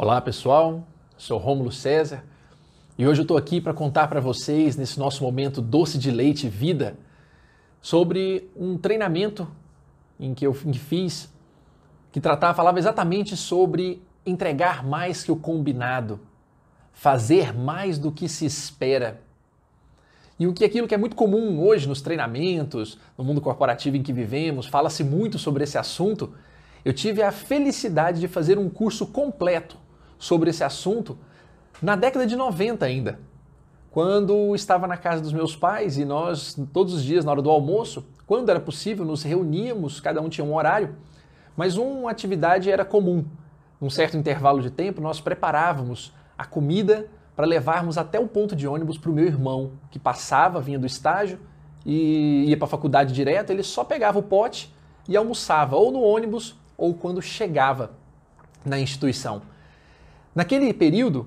Olá pessoal, sou Rômulo César e hoje eu estou aqui para contar para vocês, nesse nosso momento doce de leite vida, sobre um treinamento em que eu fiz, que tratava, falava exatamente sobre entregar mais que o combinado, fazer mais do que se espera. E o que aquilo que é muito comum hoje nos treinamentos, no mundo corporativo em que vivemos, fala-se muito sobre esse assunto. Eu tive a felicidade de fazer um curso completo sobre esse assunto na década de 90 ainda, quando estava na casa dos meus pais e nós, todos os dias, na hora do almoço, quando era possível, nos reuníamos, cada um tinha um horário, mas uma atividade era comum. Num certo intervalo de tempo, nós preparávamos a comida para levarmos até o ponto de ônibus para o meu irmão, que passava, vinha do estágio e ia para a faculdade direto, ele só pegava o pote e almoçava, ou no ônibus ou quando chegava na instituição. Naquele período,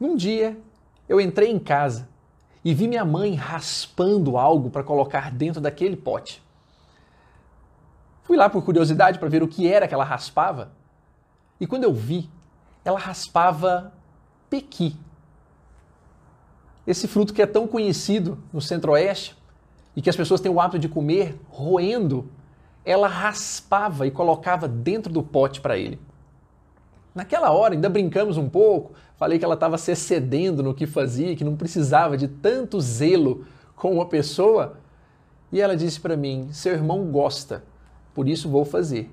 num dia, eu entrei em casa e vi minha mãe raspando algo para colocar dentro daquele pote. Fui lá por curiosidade para ver o que era que ela raspava. E quando eu vi, ela raspava pequi. Esse fruto que é tão conhecido no Centro-Oeste e que as pessoas têm o hábito de comer roendo, ela raspava e colocava dentro do pote para ele. Naquela hora ainda brincamos um pouco, falei que ela estava se excedendo no que fazia, que não precisava de tanto zelo com uma pessoa. E ela disse para mim: seu irmão gosta, por isso vou fazer.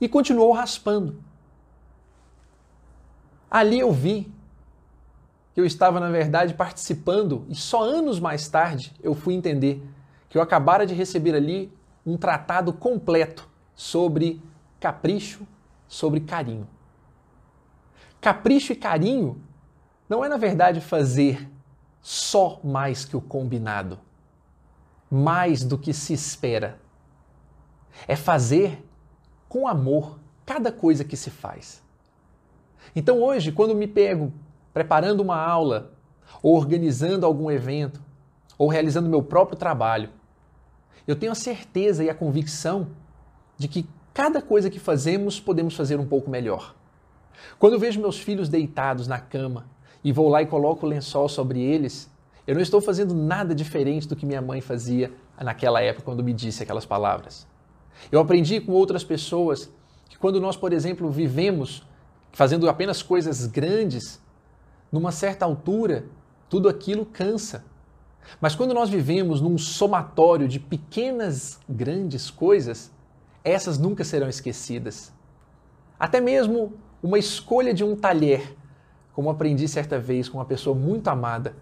E continuou raspando. Ali eu vi que eu estava, na verdade, participando, e só anos mais tarde eu fui entender que eu acabara de receber ali um tratado completo sobre capricho, sobre carinho. Capricho e carinho não é, na verdade, fazer só mais que o combinado, mais do que se espera. É fazer com amor cada coisa que se faz. Então, hoje, quando me pego preparando uma aula, ou organizando algum evento, ou realizando meu próprio trabalho, eu tenho a certeza e a convicção de que cada coisa que fazemos podemos fazer um pouco melhor. Quando eu vejo meus filhos deitados na cama e vou lá e coloco o lençol sobre eles, eu não estou fazendo nada diferente do que minha mãe fazia naquela época quando me disse aquelas palavras. Eu aprendi com outras pessoas que quando nós, por exemplo, vivemos fazendo apenas coisas grandes, numa certa altura, tudo aquilo cansa. Mas quando nós vivemos num somatório de pequenas, grandes coisas, essas nunca serão esquecidas. Até mesmo uma escolha de um talher, como aprendi certa vez com uma pessoa muito amada.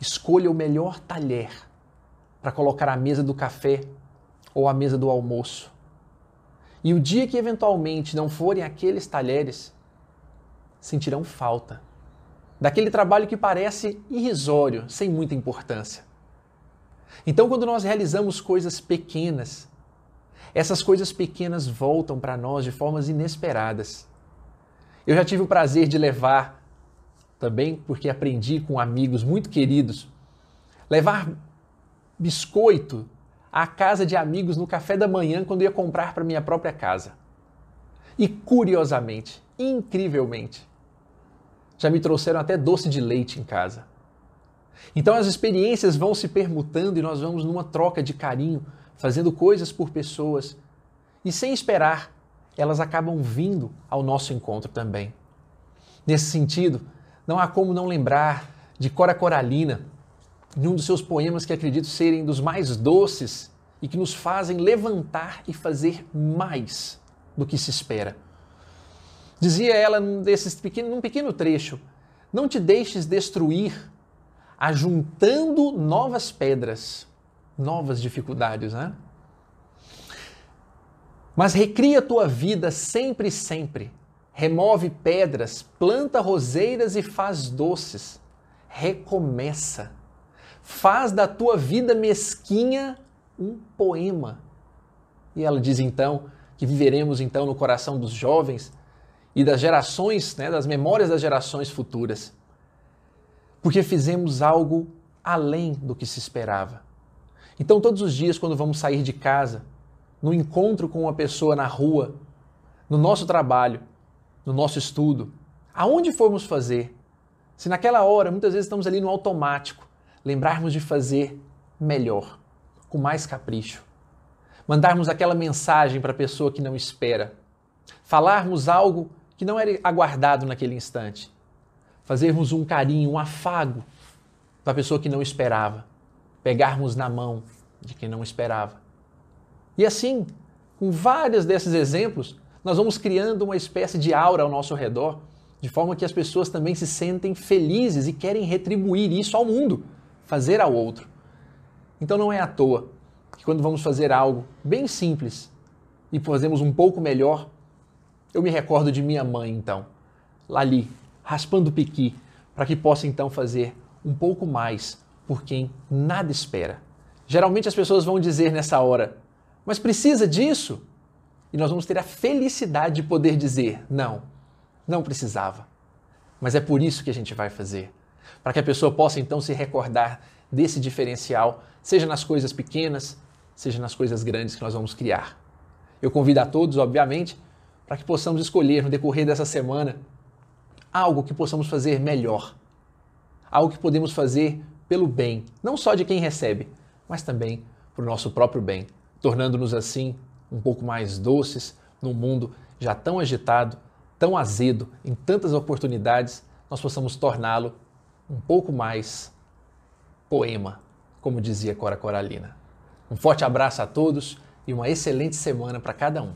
Escolha o melhor talher para colocar à mesa do café ou à mesa do almoço. E o dia que eventualmente não forem aqueles talheres, sentirão falta daquele trabalho que parece irrisório, sem muita importância. Então, quando nós realizamos coisas pequenas, essas coisas pequenas voltam para nós de formas inesperadas. Eu já tive o prazer de levar, também porque aprendi com amigos muito queridos, levar biscoito à casa de amigos no café da manhã quando ia comprar para minha própria casa. E curiosamente, incrivelmente, já me trouxeram até doce de leite em casa. Então as experiências vão se permutando e nós vamos numa troca de carinho, fazendo coisas por pessoas. E sem esperar, elas acabam vindo ao nosso encontro também. Nesse sentido, não há como não lembrar de Cora Coralina, em um dos seus poemas que acredito serem dos mais doces e que nos fazem levantar e fazer mais do que se espera. Dizia ela desses pequeno, num pequeno trecho: Não te deixes destruir ajuntando novas pedras, novas dificuldades, né? Mas recria tua vida sempre e sempre. Remove pedras, planta roseiras e faz doces. Recomeça. Faz da tua vida mesquinha um poema. E ela diz então que viveremos então no coração dos jovens e das gerações, né, das memórias das gerações futuras. Porque fizemos algo além do que se esperava. Então, todos os dias, quando vamos sair de casa, no encontro com uma pessoa na rua, no nosso trabalho, no nosso estudo, aonde formos fazer, se naquela hora, muitas vezes estamos ali no automático, lembrarmos de fazer melhor, com mais capricho. Mandarmos aquela mensagem para a pessoa que não espera. Falarmos algo que não era aguardado naquele instante. Fazermos um carinho, um afago para a pessoa que não esperava. Pegarmos na mão de quem não esperava. E assim, com vários desses exemplos, nós vamos criando uma espécie de aura ao nosso redor, de forma que as pessoas também se sentem felizes e querem retribuir isso ao mundo, fazer ao outro. Então não é à toa que quando vamos fazer algo bem simples e fazemos um pouco melhor, eu me recordo de minha mãe então, lá ali, raspando o piqui, para que possa então fazer um pouco mais por quem nada espera. Geralmente as pessoas vão dizer nessa hora: mas precisa disso? E nós vamos ter a felicidade de poder dizer: não, não precisava. Mas é por isso que a gente vai fazer. Para que a pessoa possa então se recordar desse diferencial, seja nas coisas pequenas, seja nas coisas grandes que nós vamos criar. Eu convido a todos, obviamente, para que possamos escolher no decorrer dessa semana algo que possamos fazer melhor. Algo que podemos fazer pelo bem, não só de quem recebe, mas também para o nosso próprio bem, tornando-nos assim um pouco mais doces num mundo já tão agitado, tão azedo, em tantas oportunidades, nós possamos torná-lo um pouco mais poema, como dizia Cora Coralina. Um forte abraço a todos e uma excelente semana para cada um.